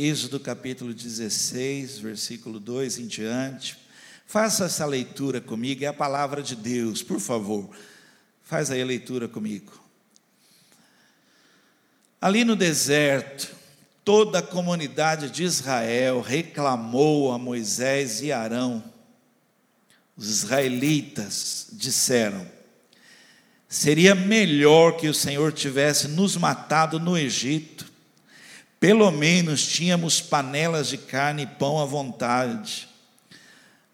Êxodo capítulo 16, versículo 2 em diante. Faça essa leitura comigo, é a palavra de Deus, por favor. Faz aí a leitura comigo. Ali no deserto, toda a comunidade de Israel reclamou a Moisés e Arão. Os israelitas disseram: Seria melhor que o Senhor tivesse nos matado no Egito pelo menos tínhamos panelas de carne e pão à vontade.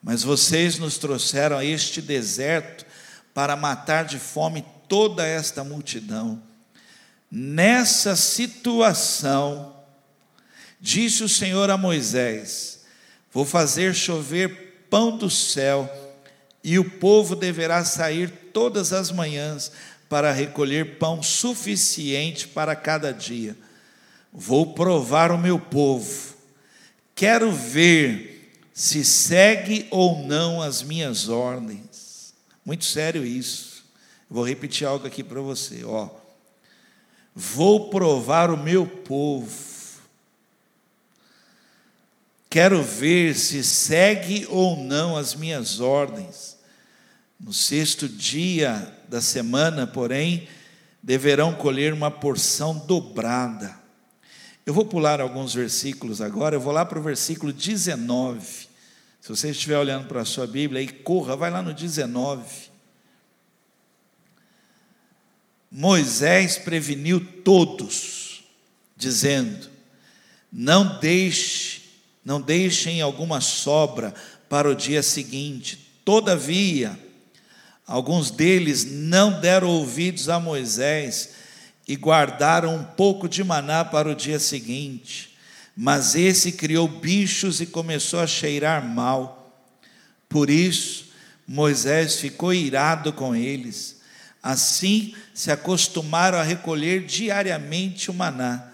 Mas vocês nos trouxeram a este deserto para matar de fome toda esta multidão. Nessa situação, disse o Senhor a Moisés: Vou fazer chover pão do céu, e o povo deverá sair todas as manhãs para recolher pão suficiente para cada dia. Vou provar o meu povo, quero ver se segue ou não as minhas ordens. Muito sério isso. Vou repetir algo aqui para você, ó. Vou provar o meu povo. Quero ver se segue ou não as minhas ordens. No sexto dia da semana, porém, deverão colher uma porção dobrada eu vou pular alguns versículos agora, eu vou lá para o versículo 19. Se você estiver olhando para a sua Bíblia, aí corra, vai lá no 19. Moisés preveniu todos, dizendo: Não deixe, não deixem alguma sobra para o dia seguinte. Todavia, alguns deles não deram ouvidos a Moisés e guardaram um pouco de maná para o dia seguinte. Mas esse criou bichos e começou a cheirar mal. Por isso, Moisés ficou irado com eles. Assim, se acostumaram a recolher diariamente o maná,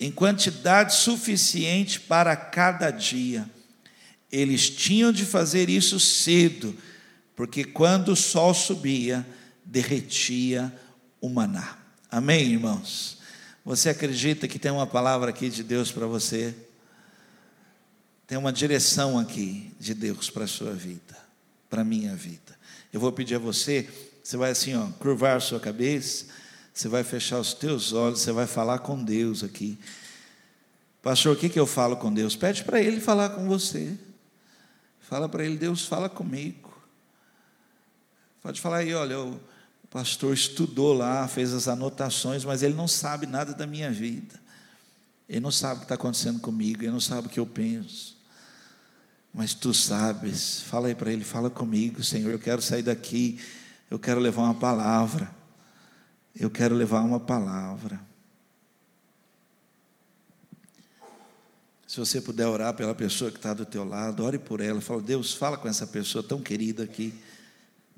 em quantidade suficiente para cada dia. Eles tinham de fazer isso cedo, porque quando o sol subia, derretia o maná. Amém, irmãos? Você acredita que tem uma palavra aqui de Deus para você? Tem uma direção aqui de Deus para a sua vida, para a minha vida. Eu vou pedir a você, você vai assim, ó, curvar a sua cabeça, você vai fechar os teus olhos, você vai falar com Deus aqui. Pastor, o que, que eu falo com Deus? Pede para Ele falar com você. Fala para Ele, Deus, fala comigo. Pode falar aí, olha, eu pastor estudou lá, fez as anotações, mas ele não sabe nada da minha vida. Ele não sabe o que está acontecendo comigo, ele não sabe o que eu penso. Mas tu sabes, fala aí para ele, fala comigo, Senhor, eu quero sair daqui, eu quero levar uma palavra. Eu quero levar uma palavra. Se você puder orar pela pessoa que está do teu lado, ore por ela, fala, Deus, fala com essa pessoa tão querida aqui.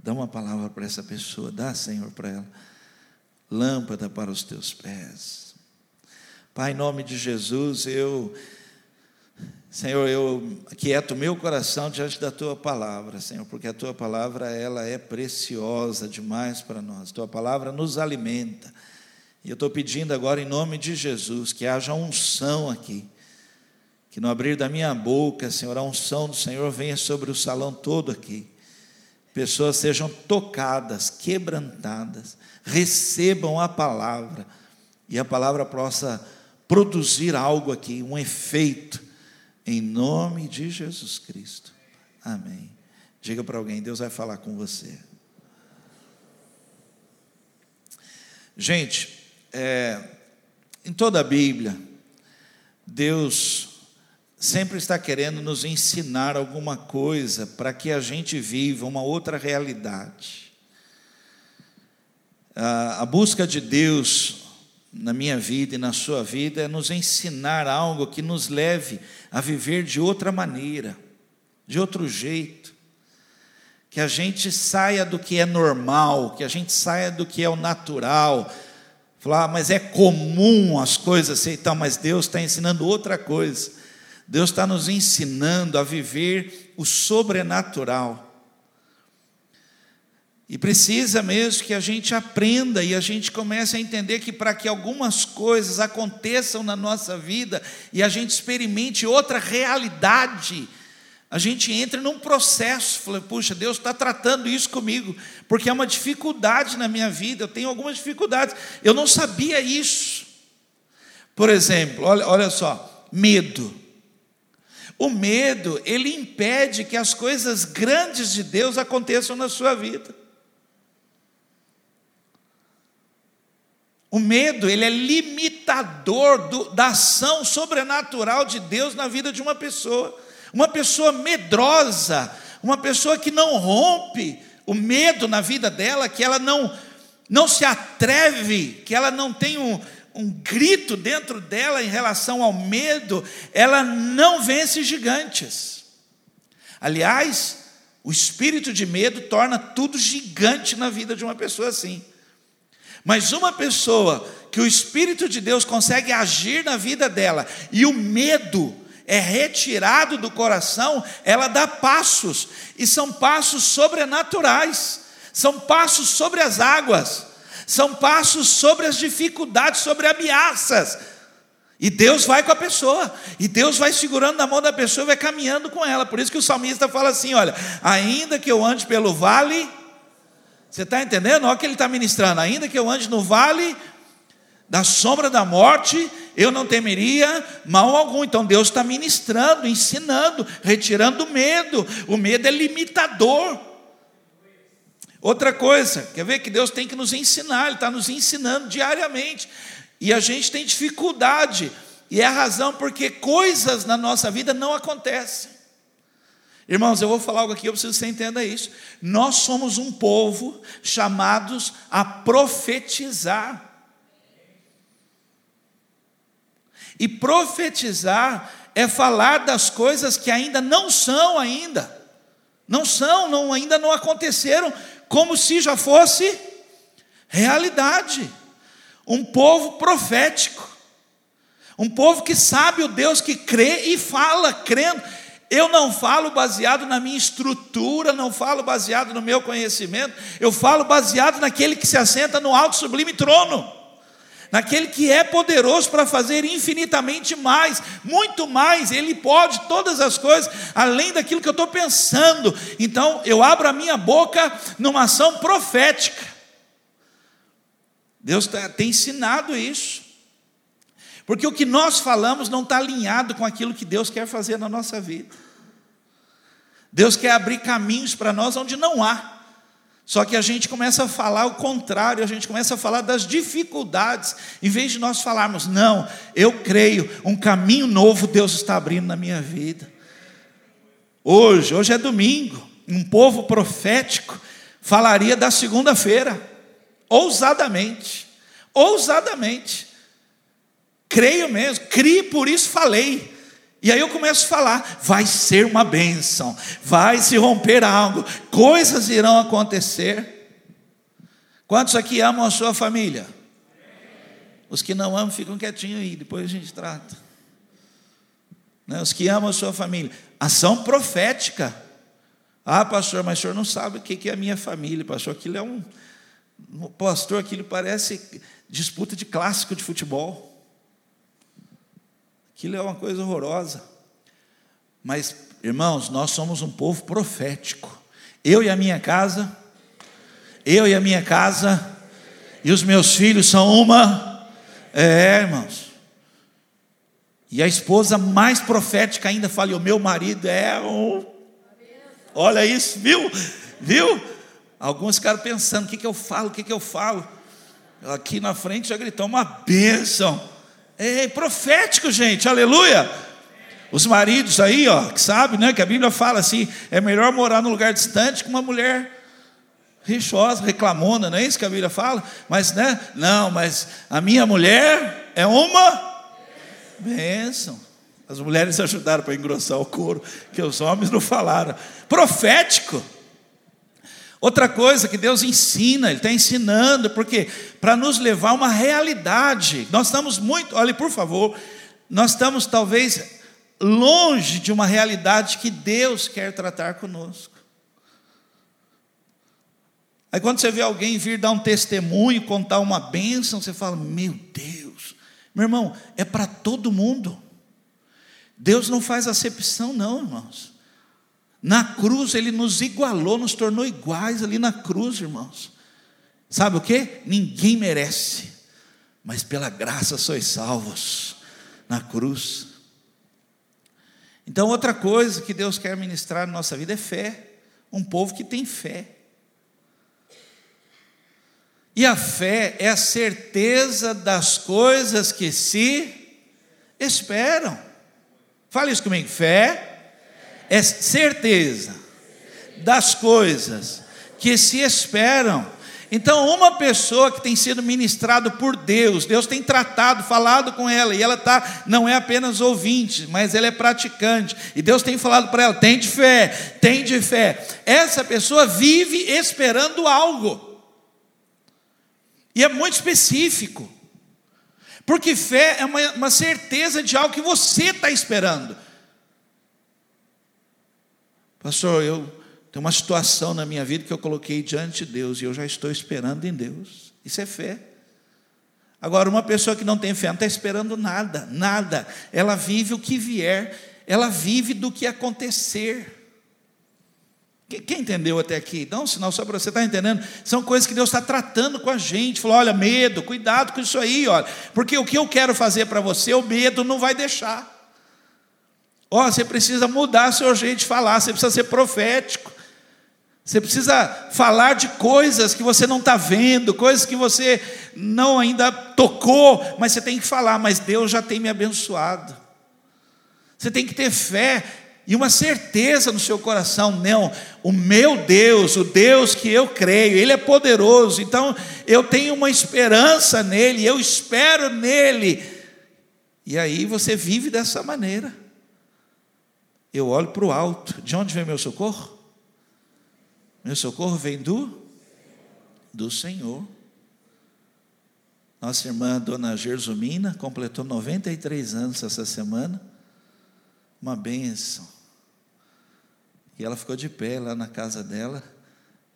Dá uma palavra para essa pessoa, dá, Senhor, para ela. Lâmpada para os teus pés. Pai, em nome de Jesus, eu, Senhor, eu quieto meu coração diante da tua palavra, Senhor, porque a tua palavra, ela é preciosa demais para nós. Tua palavra nos alimenta. E eu estou pedindo agora, em nome de Jesus, que haja unção aqui. Que no abrir da minha boca, Senhor, a unção do Senhor venha sobre o salão todo aqui pessoas sejam tocadas, quebrantadas, recebam a palavra e a palavra possa produzir algo aqui, um efeito, em nome de Jesus Cristo. Amém. Diga para alguém: Deus vai falar com você. Gente, é, em toda a Bíblia, Deus sempre está querendo nos ensinar alguma coisa para que a gente viva uma outra realidade. A busca de Deus na minha vida e na sua vida é nos ensinar algo que nos leve a viver de outra maneira, de outro jeito. Que a gente saia do que é normal, que a gente saia do que é o natural. Falar, ah, mas é comum as coisas assim, então, mas Deus está ensinando outra coisa Deus está nos ensinando a viver o sobrenatural. E precisa mesmo que a gente aprenda e a gente comece a entender que para que algumas coisas aconteçam na nossa vida e a gente experimente outra realidade, a gente entra num processo, fala, puxa, Deus está tratando isso comigo, porque é uma dificuldade na minha vida, eu tenho algumas dificuldades, eu não sabia isso. Por exemplo, olha, olha só, medo. O medo, ele impede que as coisas grandes de Deus aconteçam na sua vida. O medo, ele é limitador do, da ação sobrenatural de Deus na vida de uma pessoa. Uma pessoa medrosa, uma pessoa que não rompe o medo na vida dela, que ela não, não se atreve, que ela não tem um, um grito dentro dela em relação ao medo, ela não vence gigantes. Aliás, o espírito de medo torna tudo gigante na vida de uma pessoa assim. Mas uma pessoa que o Espírito de Deus consegue agir na vida dela e o medo é retirado do coração, ela dá passos, e são passos sobrenaturais, são passos sobre as águas, são passos sobre as dificuldades, sobre ameaças. E Deus vai com a pessoa, e Deus vai segurando na mão da pessoa e vai caminhando com ela. Por isso que o salmista fala assim: olha, ainda que eu ande pelo vale você está entendendo? Olha o que ele está ministrando. Ainda que eu ande no vale da sombra da morte, eu não temeria mal algum. Então Deus está ministrando, ensinando, retirando o medo. O medo é limitador. Outra coisa, quer ver que Deus tem que nos ensinar, Ele está nos ensinando diariamente. E a gente tem dificuldade, e é a razão porque coisas na nossa vida não acontecem. Irmãos, eu vou falar algo aqui, eu preciso que você entenda isso. Nós somos um povo chamados a profetizar. E profetizar é falar das coisas que ainda não são ainda. Não são, não, ainda não aconteceram, como se já fosse realidade. Um povo profético. Um povo que sabe o Deus que crê e fala crendo. Eu não falo baseado na minha estrutura, não falo baseado no meu conhecimento, eu falo baseado naquele que se assenta no alto sublime trono, naquele que é poderoso para fazer infinitamente mais, muito mais, ele pode todas as coisas, além daquilo que eu estou pensando. Então eu abro a minha boca numa ação profética. Deus tá, tem ensinado isso. Porque o que nós falamos não está alinhado com aquilo que Deus quer fazer na nossa vida. Deus quer abrir caminhos para nós onde não há. Só que a gente começa a falar o contrário, a gente começa a falar das dificuldades, em vez de nós falarmos, não, eu creio, um caminho novo Deus está abrindo na minha vida. Hoje, hoje é domingo, um povo profético falaria da segunda-feira, ousadamente, ousadamente. Creio mesmo, crie, por isso falei. E aí eu começo a falar: vai ser uma bênção, vai se romper algo, coisas irão acontecer. Quantos aqui amam a sua família? Os que não amam ficam quietinhos aí, depois a gente trata. Né? Os que amam a sua família, ação profética. Ah, pastor, mas o senhor não sabe o que é a minha família, pastor. Aquilo é um. Pastor, aquilo parece disputa de clássico de futebol. Aquilo é uma coisa horrorosa. Mas, irmãos, nós somos um povo profético. Eu e a minha casa, eu e a minha casa, e os meus filhos são uma. É, irmãos. E a esposa mais profética ainda fala: o meu marido é um. Olha isso, viu? Viu? Alguns ficaram pensando: o que, que eu falo, o que, que eu falo? Aqui na frente já gritou uma bênção. É profético, gente, aleluia. Os maridos aí, ó, que sabem, né, que a Bíblia fala assim: é melhor morar num lugar distante com uma mulher rixosa, reclamona, não é isso que a Bíblia fala? Mas, né, não, mas a minha mulher é uma bênção. As mulheres ajudaram para engrossar o couro, que os homens não falaram. Profético. Outra coisa que Deus ensina, Ele está ensinando, porque para nos levar a uma realidade, nós estamos muito, olhe por favor, nós estamos talvez longe de uma realidade que Deus quer tratar conosco. Aí quando você vê alguém vir dar um testemunho, contar uma bênção, você fala: Meu Deus, meu irmão, é para todo mundo. Deus não faz acepção, não, irmãos. Na cruz ele nos igualou, nos tornou iguais ali na cruz, irmãos. Sabe o que? Ninguém merece, mas pela graça sois salvos na cruz. Então, outra coisa que Deus quer ministrar na nossa vida é fé. Um povo que tem fé. E a fé é a certeza das coisas que se esperam. Fale isso comigo. Fé é certeza das coisas que se esperam. Então, uma pessoa que tem sido ministrado por Deus, Deus tem tratado, falado com ela, e ela tá, não é apenas ouvinte, mas ela é praticante, e Deus tem falado para ela: tem de fé, tem de fé. Essa pessoa vive esperando algo, e é muito específico, porque fé é uma, uma certeza de algo que você está esperando. Pastor, eu tenho uma situação na minha vida que eu coloquei diante de Deus e eu já estou esperando em Deus. Isso é fé. Agora, uma pessoa que não tem fé não está esperando nada, nada. Ela vive o que vier, ela vive do que acontecer. Quem entendeu até aqui? Não, senão só para você estar tá entendendo. São coisas que Deus está tratando com a gente. Falou: olha, medo, cuidado com isso aí, olha. Porque o que eu quero fazer para você, o medo não vai deixar. Ó, oh, você precisa mudar seu jeito de falar, você precisa ser profético. Você precisa falar de coisas que você não está vendo, coisas que você não ainda tocou, mas você tem que falar, mas Deus já tem me abençoado. Você tem que ter fé e uma certeza no seu coração, não, o meu Deus, o Deus que eu creio, Ele é poderoso, então eu tenho uma esperança nele, eu espero nele, e aí você vive dessa maneira eu olho para o alto. De onde vem meu socorro? Meu socorro vem do do Senhor. Nossa irmã Dona Gersumina completou 93 anos essa semana. Uma benção. E ela ficou de pé lá na casa dela.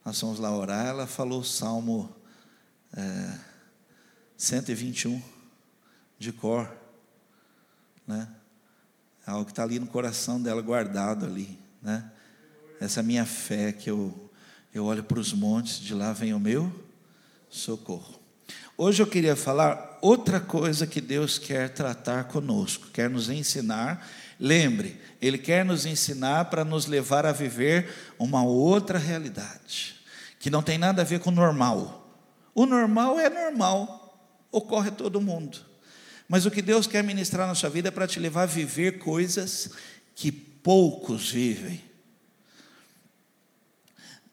Nós fomos lá orar. Ela falou o Salmo é, 121 de cor. Né? Algo que está ali no coração dela guardado ali, né? Essa minha fé que eu, eu olho para os montes, de lá vem o meu socorro. Hoje eu queria falar outra coisa que Deus quer tratar conosco, quer nos ensinar. Lembre, Ele quer nos ensinar para nos levar a viver uma outra realidade, que não tem nada a ver com o normal. O normal é normal, ocorre a todo mundo. Mas o que Deus quer ministrar na sua vida é para te levar a viver coisas que poucos vivem.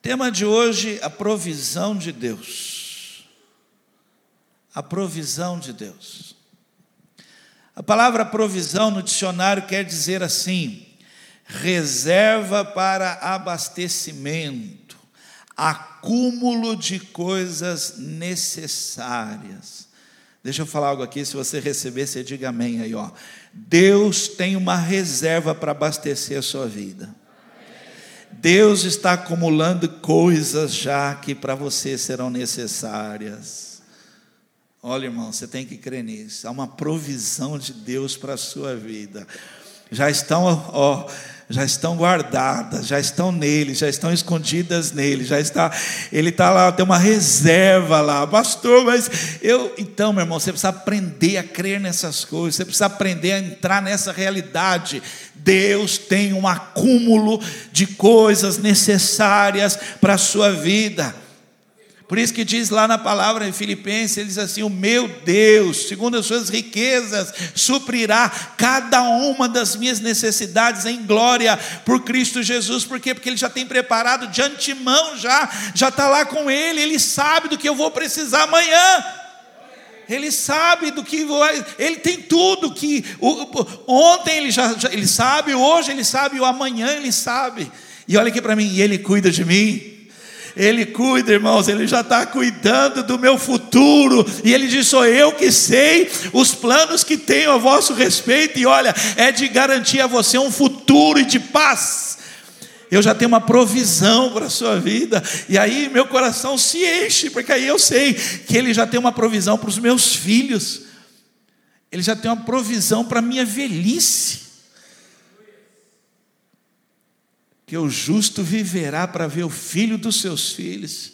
Tema de hoje: a provisão de Deus. A provisão de Deus. A palavra provisão no dicionário quer dizer assim: reserva para abastecimento, acúmulo de coisas necessárias. Deixa eu falar algo aqui, se você receber, você diga amém aí, ó. Deus tem uma reserva para abastecer a sua vida. Deus está acumulando coisas já que para você serão necessárias. Olha, irmão, você tem que crer nisso. Há uma provisão de Deus para a sua vida. Já estão, ó, já estão guardadas, já estão nele, já estão escondidas nele, já está, ele está lá, tem uma reserva lá, pastor, mas eu, então, meu irmão, você precisa aprender a crer nessas coisas, você precisa aprender a entrar nessa realidade. Deus tem um acúmulo de coisas necessárias para a sua vida. Por isso que diz lá na palavra em Filipenses, ele diz assim: O meu Deus, segundo as suas riquezas, suprirá cada uma das minhas necessidades em glória por Cristo Jesus. Por quê? Porque ele já tem preparado de antemão, já, já está lá com ele, ele sabe do que eu vou precisar amanhã. Ele sabe do que vai, ele tem tudo que o, ontem ele já, já ele sabe, hoje ele sabe, o amanhã ele sabe. E olha aqui para mim, e ele cuida de mim. Ele cuida, irmãos, Ele já está cuidando do meu futuro, e Ele diz: sou eu que sei os planos que tenho a vosso respeito, e olha, é de garantir a você um futuro e de paz. Eu já tenho uma provisão para a sua vida. E aí meu coração se enche, porque aí eu sei que Ele já tem uma provisão para os meus filhos. Ele já tem uma provisão para a minha velhice. Que o justo viverá para ver o filho dos seus filhos.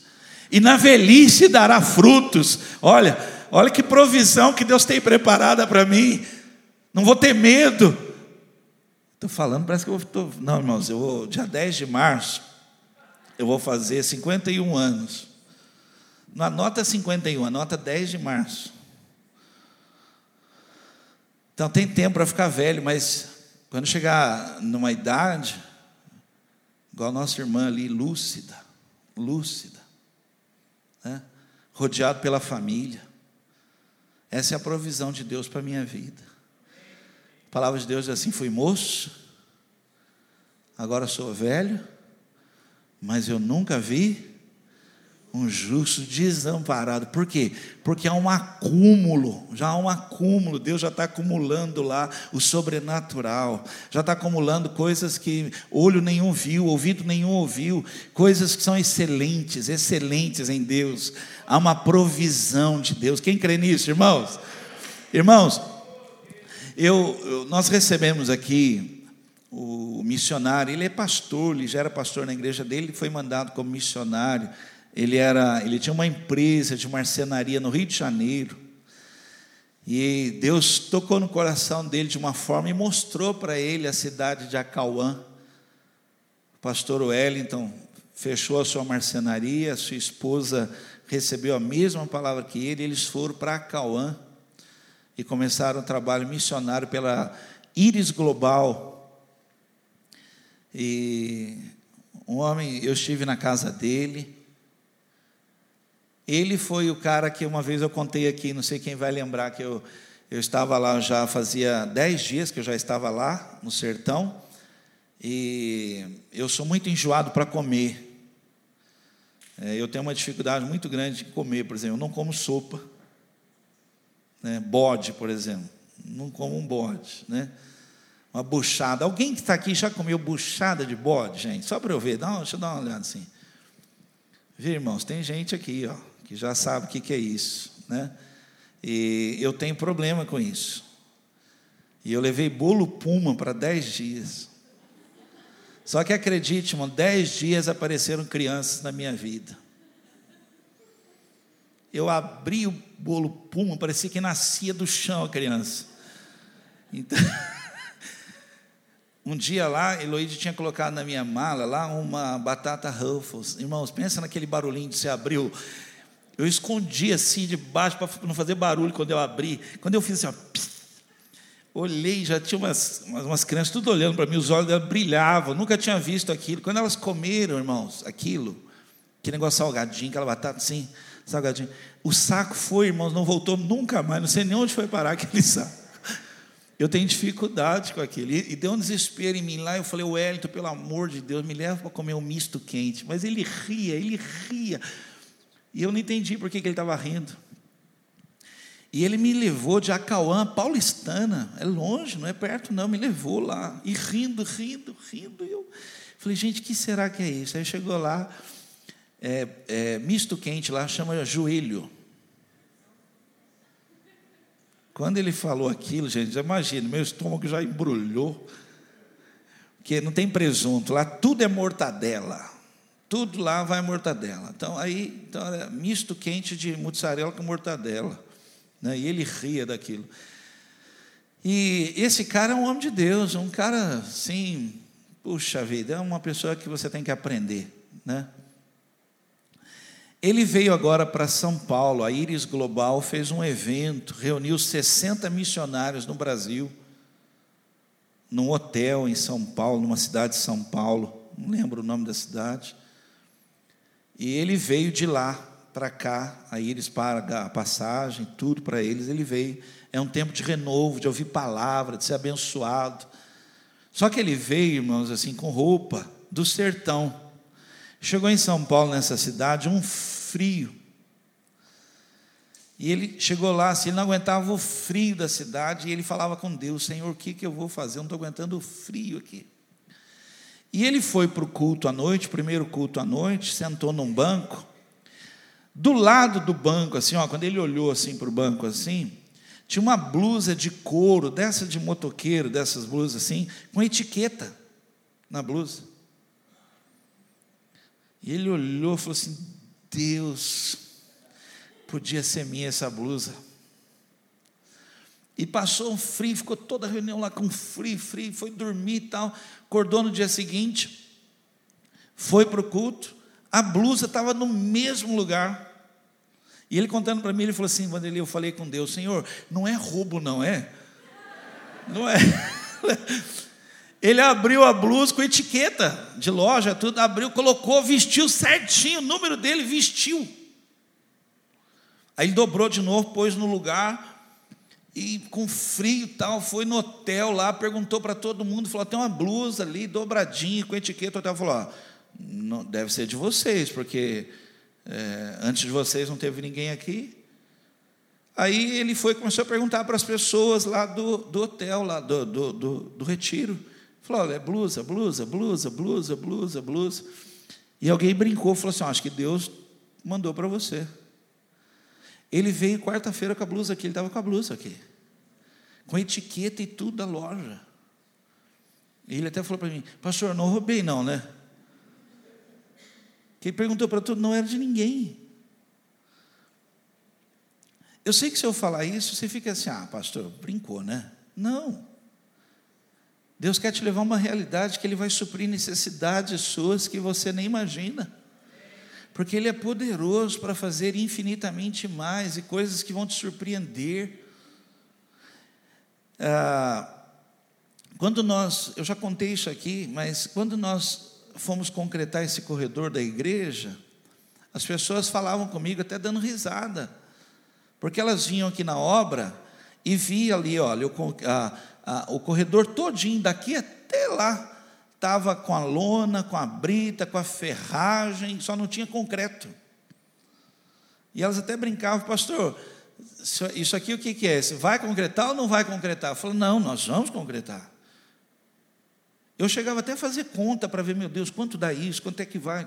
E na velhice dará frutos. Olha, olha que provisão que Deus tem preparada para mim. Não vou ter medo Estou falando, parece que eu vou. Não, irmãos, eu vou, dia 10 de março, eu vou fazer 51 anos. Não anota 51, anota 10 de março. Então tem tempo para ficar velho, mas quando chegar numa idade, igual a nossa irmã ali, lúcida, lúcida, né? rodeado pela família. Essa é a provisão de Deus para a minha vida. A palavra de Deus é assim: fui moço, agora sou velho, mas eu nunca vi um justo desamparado. Por quê? Porque há um acúmulo, já há um acúmulo, Deus já está acumulando lá o sobrenatural, já está acumulando coisas que olho nenhum viu, ouvido nenhum ouviu, coisas que são excelentes, excelentes em Deus. Há uma provisão de Deus. Quem crê nisso, irmãos? Irmãos, eu, nós recebemos aqui o missionário, ele é pastor, ele já era pastor na igreja dele, foi mandado como missionário. Ele era, ele tinha uma empresa de marcenaria no Rio de Janeiro. E Deus tocou no coração dele de uma forma e mostrou para ele a cidade de Acauã. O pastor Wellington fechou a sua marcenaria, sua esposa recebeu a mesma palavra que ele, eles foram para Acauã e começaram um trabalho missionário pela Íris Global. E um homem, eu estive na casa dele. Ele foi o cara que uma vez eu contei aqui, não sei quem vai lembrar, que eu, eu estava lá já fazia dez dias que eu já estava lá no sertão. E eu sou muito enjoado para comer. É, eu tenho uma dificuldade muito grande de comer, por exemplo, eu não como sopa. Né? Bode, por exemplo. Não como um bode. Né? Uma buchada. Alguém que está aqui já comeu buchada de bode, gente? Só para eu ver. Não, deixa eu dar uma olhada assim. Viu, irmãos? Tem gente aqui ó, que já sabe o que, é isso. Né? E eu tenho problema com isso. E eu levei bolo puma para dez dias. Só que acredite, irmão, dez dias apareceram crianças na minha vida. Eu abri o bolo puma, parecia que nascia do chão a criança. Então, um dia lá, Eloíde tinha colocado na minha mala lá uma batata Ruffles. Irmãos, pensa naquele barulhinho que você abriu. Eu escondi assim debaixo para não fazer barulho quando eu abri. Quando eu fiz assim, ó, pss, olhei, já tinha umas, umas crianças tudo olhando para mim, os olhos delas brilhavam, nunca tinha visto aquilo. Quando elas comeram, irmãos, aquilo, que negócio salgadinho, aquela batata assim, salgadinho. O saco foi, irmãos, não voltou nunca mais. Não sei nem onde foi parar aquele saco. Eu tenho dificuldade com aquilo. E deu um desespero em mim lá. Eu falei, Wellington, pelo amor de Deus, me leva para comer um misto quente. Mas ele ria, ele ria. E eu não entendi por que, que ele estava rindo. E ele me levou de Acauã, paulistana, é longe, não é perto, não, me levou lá, e rindo, rindo, rindo. E eu falei, gente, que será que é isso? Aí chegou lá, é, é, misto quente lá, chama joelho. Quando ele falou aquilo, gente, imagina, meu estômago já embrulhou. Porque não tem presunto, lá tudo é mortadela. Tudo lá vai mortadela. Então, aí, então, é misto quente de mussarela com mortadela. Né? E ele ria daquilo. E esse cara é um homem de Deus, um cara, assim, puxa vida, é uma pessoa que você tem que aprender, né? Ele veio agora para São Paulo, a Iris Global fez um evento, reuniu 60 missionários no Brasil, num hotel em São Paulo, numa cidade de São Paulo, não lembro o nome da cidade. E ele veio de lá para cá, a Iris paga a passagem, tudo para eles, ele veio. É um tempo de renovo, de ouvir palavra, de ser abençoado. Só que ele veio, irmãos, assim, com roupa do sertão. Chegou em São Paulo, nessa cidade, um frio. E ele chegou lá, assim, ele não aguentava o frio da cidade, e ele falava com Deus: Senhor, o que, que eu vou fazer? Eu não estou aguentando o frio aqui. E ele foi para o culto à noite, primeiro culto à noite, sentou num banco. Do lado do banco, assim, ó, quando ele olhou assim para o banco assim, tinha uma blusa de couro, dessa de motoqueiro, dessas blusas assim, com etiqueta na blusa. E ele olhou e falou assim: Deus, podia ser minha essa blusa. E passou um frio, ficou toda a reunião lá com frio, frio, foi dormir e tal. Acordou no dia seguinte, foi para o culto, a blusa estava no mesmo lugar. E ele contando para mim, ele falou assim: Vanderlei, eu falei com Deus, Senhor, não é roubo, não é? Não é. Ele abriu a blusa com etiqueta de loja, tudo, abriu, colocou, vestiu certinho, o número dele vestiu. Aí ele dobrou de novo, pôs no lugar, e com frio e tal, foi no hotel lá, perguntou para todo mundo, falou: tem uma blusa ali, dobradinha, com etiqueta. O hotel falou: ó, não, deve ser de vocês, porque é, antes de vocês não teve ninguém aqui. Aí ele foi começou a perguntar para as pessoas lá do, do hotel, lá do, do, do, do retiro. Falou: olha, é blusa, blusa, blusa, blusa, blusa, blusa. E alguém brincou, falou assim: acho que Deus mandou para você. Ele veio quarta-feira com a blusa aqui, ele estava com a blusa aqui, com etiqueta e tudo da loja. Ele até falou para mim: Pastor, não roubei, não, né? Quem perguntou para tudo não era de ninguém. Eu sei que se eu falar isso, você fica assim: Ah, pastor, brincou, né? Não. Deus quer te levar a uma realidade que Ele vai suprir necessidades suas que você nem imagina porque Ele é poderoso para fazer infinitamente mais e coisas que vão te surpreender. Ah, quando nós, eu já contei isso aqui, mas quando nós fomos concretar esse corredor da igreja, as pessoas falavam comigo até dando risada, porque elas vinham aqui na obra e via ali, olha, o, corredor todinho daqui até lá estava com a lona, com a brita, com a ferragem, só não tinha concreto. E elas até brincavam, pastor, isso aqui o que, é? Vai concretar ou não vai concretar? Eu falei, não, nós vamos concretar. Eu chegava até a fazer conta para ver, meu Deus, quanto dá isso, quanto é que vai,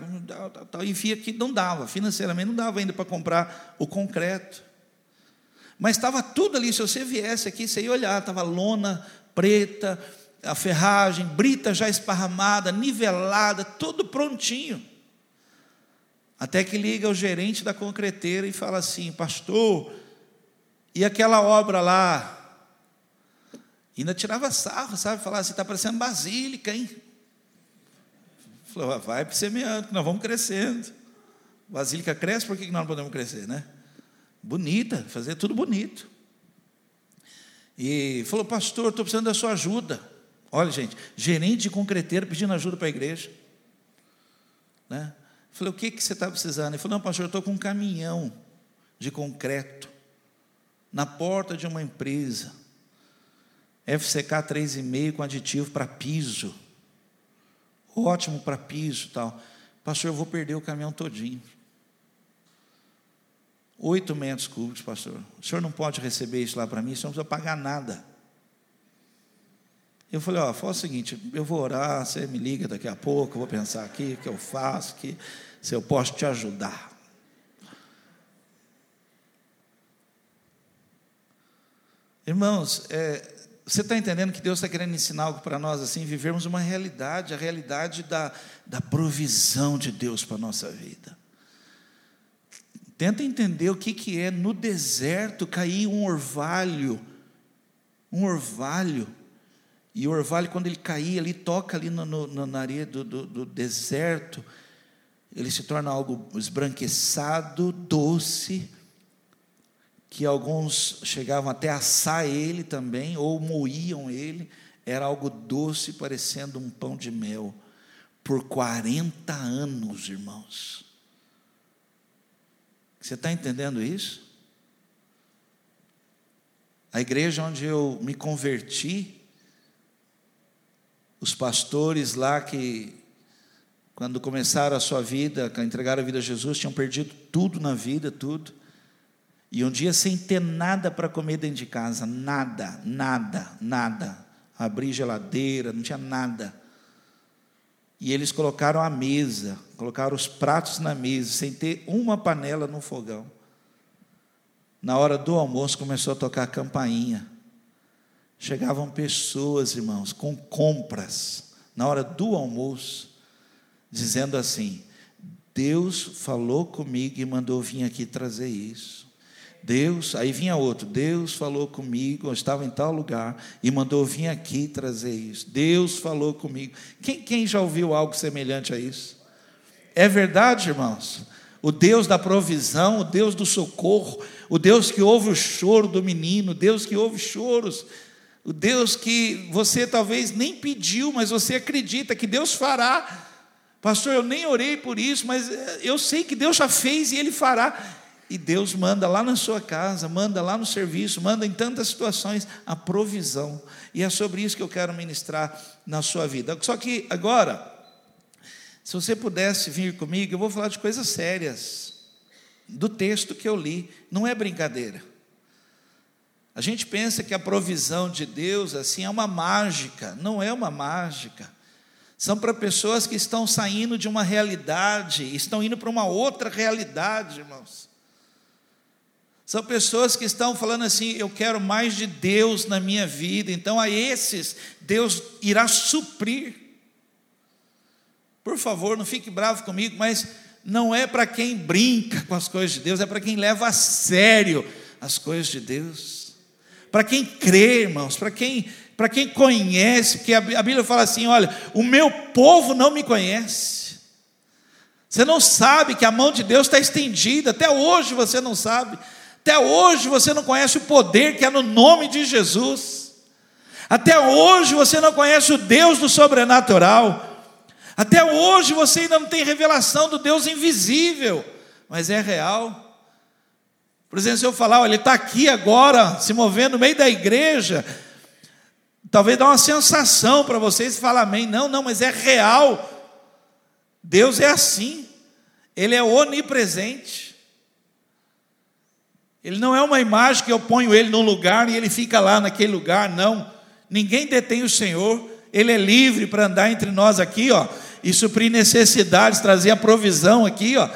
e via que não dava, financeiramente não dava ainda para comprar o concreto. Mas estava tudo ali, se você viesse aqui, você ia olhar, estava lona preta, a ferragem, brita já esparramada, nivelada, tudo prontinho. Até que liga o gerente da concreteira e fala assim: Pastor, e aquela obra lá? Ainda tirava sarro, sabe? Falava assim: está parecendo basílica, hein? Falou: vai para semeando, que nós vamos crescendo. Basílica cresce, por que nós não podemos crescer, né? Bonita, fazer tudo bonito. E falou: Pastor, estou precisando da sua ajuda. Olha, gente, gerente de concreteiro pedindo ajuda para a igreja. Né? Falei, o que, que você está precisando? Ele falou, não, pastor, eu estou com um caminhão de concreto na porta de uma empresa. FCK 3,5 com aditivo para piso. Ótimo para piso tal. Pastor, eu vou perder o caminhão todinho. Oito metros cúbicos, pastor. O senhor não pode receber isso lá para mim, o senhor não precisa pagar nada. Eu falei, ó, faz o seguinte, eu vou orar, você me liga daqui a pouco, eu vou pensar aqui o que eu faço, aqui, se eu posso te ajudar. Irmãos, é, você está entendendo que Deus está querendo ensinar algo para nós assim, vivermos uma realidade, a realidade da, da provisão de Deus para a nossa vida. Tenta entender o que, que é no deserto cair um orvalho, um orvalho e o orvalho, quando ele caía ali, toca ali no, no, na areia do, do, do deserto, ele se torna algo esbranquiçado, doce, que alguns chegavam até a assar ele também, ou moíam ele, era algo doce, parecendo um pão de mel, por 40 anos, irmãos. Você está entendendo isso? A igreja onde eu me converti, os pastores lá que, quando começaram a sua vida, entregaram a vida a Jesus, tinham perdido tudo na vida, tudo. E um dia, sem ter nada para comer dentro de casa, nada, nada, nada. Abrir geladeira, não tinha nada. E eles colocaram a mesa, colocaram os pratos na mesa, sem ter uma panela no fogão. Na hora do almoço começou a tocar a campainha. Chegavam pessoas, irmãos, com compras, na hora do almoço, dizendo assim: Deus falou comigo e mandou vir aqui trazer isso. Deus, aí vinha outro, Deus falou comigo, eu estava em tal lugar e mandou vir aqui trazer isso. Deus falou comigo. Quem, quem já ouviu algo semelhante a isso? É verdade, irmãos? O Deus da provisão, o Deus do socorro, o Deus que ouve o choro do menino, o Deus que ouve choros, o Deus que você talvez nem pediu, mas você acredita que Deus fará. Pastor, eu nem orei por isso, mas eh, eu sei que Deus já fez e Ele fará. E Deus manda lá na sua casa, manda lá no serviço, manda em tantas situações a provisão. E é sobre isso que eu quero ministrar na sua vida. Só que agora, se você pudesse vir comigo, eu vou falar de coisas sérias, do texto que eu li, não é brincadeira. A gente pensa que a provisão de Deus assim é uma mágica, não é uma mágica. São para pessoas que estão saindo de uma realidade, estão indo para uma outra realidade, irmãos. São pessoas que estão falando assim: eu quero mais de Deus na minha vida, então a esses Deus irá suprir. Por favor, não fique bravo comigo, mas não é para quem brinca com as coisas de Deus, é para quem leva a sério as coisas de Deus. Para quem crê, irmãos, para quem, para quem conhece, porque a Bíblia fala assim: olha, o meu povo não me conhece. Você não sabe que a mão de Deus está estendida, até hoje você não sabe. Até hoje você não conhece o poder que é no nome de Jesus. Até hoje você não conhece o Deus do sobrenatural. Até hoje você ainda não tem revelação do Deus invisível, mas é real. Por exemplo, se eu falar, olha, ele está aqui agora, se movendo no meio da igreja, talvez dá uma sensação para vocês falar amém. Não, não, mas é real. Deus é assim, Ele é onipresente. Ele não é uma imagem que eu ponho ele num lugar e ele fica lá naquele lugar, não. Ninguém detém o Senhor, ele é livre para andar entre nós aqui, ó, e suprir necessidades, trazer a provisão aqui, ó.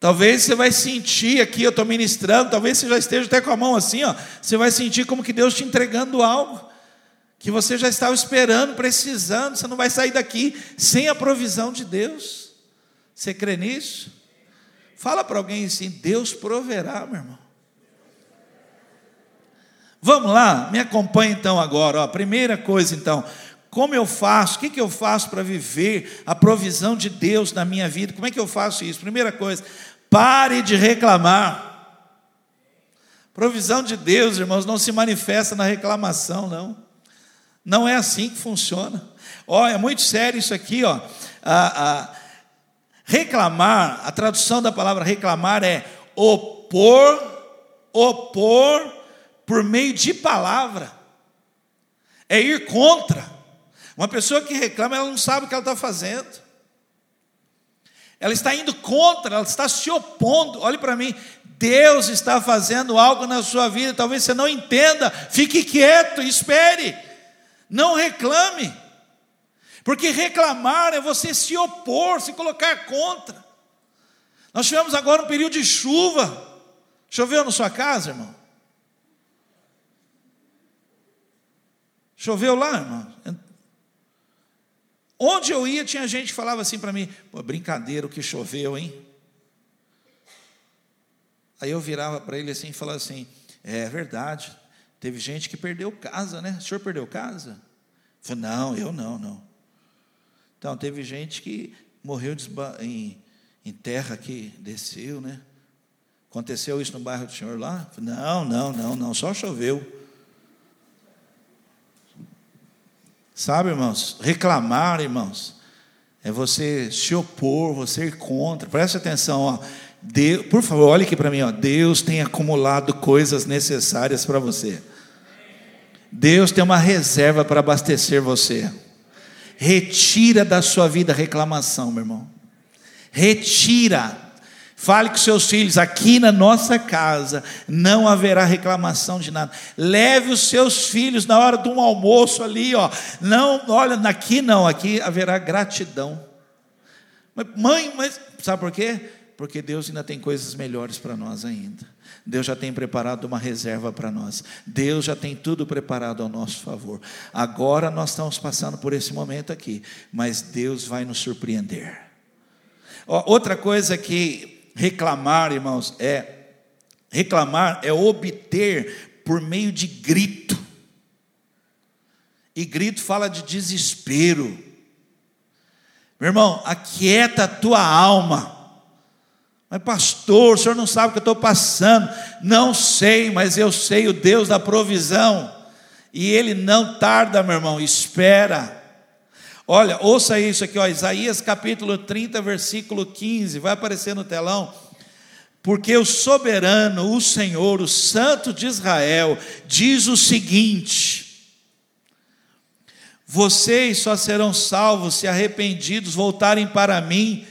Talvez você vai sentir aqui, eu estou ministrando, talvez você já esteja até com a mão assim, ó. Você vai sentir como que Deus te entregando algo que você já estava esperando, precisando. Você não vai sair daqui sem a provisão de Deus. Você crê nisso? Fala para alguém assim: Deus proverá, meu irmão. Vamos lá, me acompanhe então agora. Ó. Primeira coisa, então, como eu faço? O que, que eu faço para viver a provisão de Deus na minha vida? Como é que eu faço isso? Primeira coisa, pare de reclamar. Provisão de Deus, irmãos, não se manifesta na reclamação, não. Não é assim que funciona. Ó, é muito sério isso aqui, ó. Ah, ah, Reclamar, a tradução da palavra reclamar é opor, opor por meio de palavra, é ir contra. Uma pessoa que reclama, ela não sabe o que ela está fazendo, ela está indo contra, ela está se opondo. Olhe para mim, Deus está fazendo algo na sua vida, talvez você não entenda, fique quieto, espere, não reclame. Porque reclamar é você se opor, se colocar contra. Nós tivemos agora um período de chuva. Choveu na sua casa, irmão? Choveu lá, irmão? Onde eu ia, tinha gente que falava assim para mim: Pô, brincadeira o que choveu, hein? Aí eu virava para ele assim e falava assim: É verdade, teve gente que perdeu casa, né? O senhor perdeu casa? Falei, não, eu não, não. Então, teve gente que morreu em, em terra que desceu, né? Aconteceu isso no bairro do senhor lá? Não, não, não, não, só choveu. Sabe, irmãos, reclamar, irmãos, é você se opor, você ir contra. Preste atenção, ó. Deus, por favor, olhe aqui para mim, ó. Deus tem acumulado coisas necessárias para você. Deus tem uma reserva para abastecer você. Retira da sua vida reclamação, meu irmão. Retira. Fale com seus filhos, aqui na nossa casa não haverá reclamação de nada. Leve os seus filhos na hora de um almoço ali, ó. Não, olha, aqui não, aqui haverá gratidão. Mãe, mas sabe por quê? Porque Deus ainda tem coisas melhores para nós ainda. Deus já tem preparado uma reserva para nós. Deus já tem tudo preparado ao nosso favor. Agora nós estamos passando por esse momento aqui, mas Deus vai nos surpreender. Outra coisa que Reclamar, irmãos, é reclamar é obter por meio de grito. E grito fala de desespero. Meu irmão, aquieta a tua alma. Mas, pastor, o senhor não sabe o que eu estou passando. Não sei, mas eu sei o Deus da provisão. E ele não tarda, meu irmão, espera. Olha, ouça isso aqui, ó, Isaías capítulo 30, versículo 15, vai aparecer no telão. Porque o soberano, o Senhor, o Santo de Israel, diz o seguinte: Vocês só serão salvos se arrependidos voltarem para mim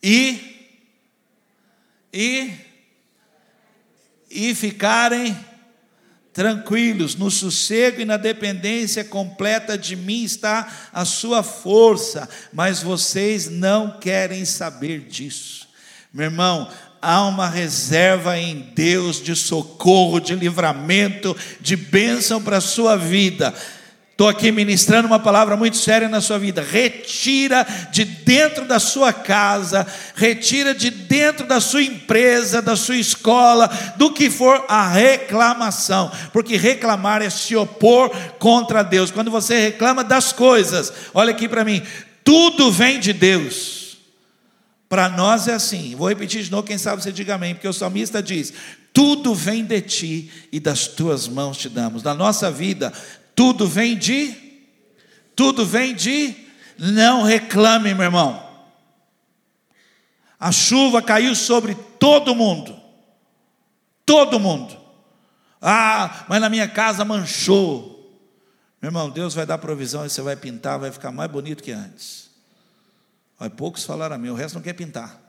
e e e ficarem tranquilos, no sossego e na dependência completa de mim está a sua força, mas vocês não querem saber disso. Meu irmão, há uma reserva em Deus de socorro, de livramento, de bênção para a sua vida. Estou aqui ministrando uma palavra muito séria na sua vida. Retira de dentro da sua casa, retira de dentro da sua empresa, da sua escola, do que for a reclamação, porque reclamar é se opor contra Deus. Quando você reclama das coisas, olha aqui para mim, tudo vem de Deus. Para nós é assim, vou repetir de novo, quem sabe você diga amém, porque o salmista diz: tudo vem de ti e das tuas mãos te damos. Na nossa vida, tudo vem de, tudo vem de, não reclame, meu irmão. A chuva caiu sobre todo mundo, todo mundo. Ah, mas na minha casa manchou. Meu irmão, Deus vai dar provisão e você vai pintar, vai ficar mais bonito que antes. Olha, poucos falaram a mim, o resto não quer pintar.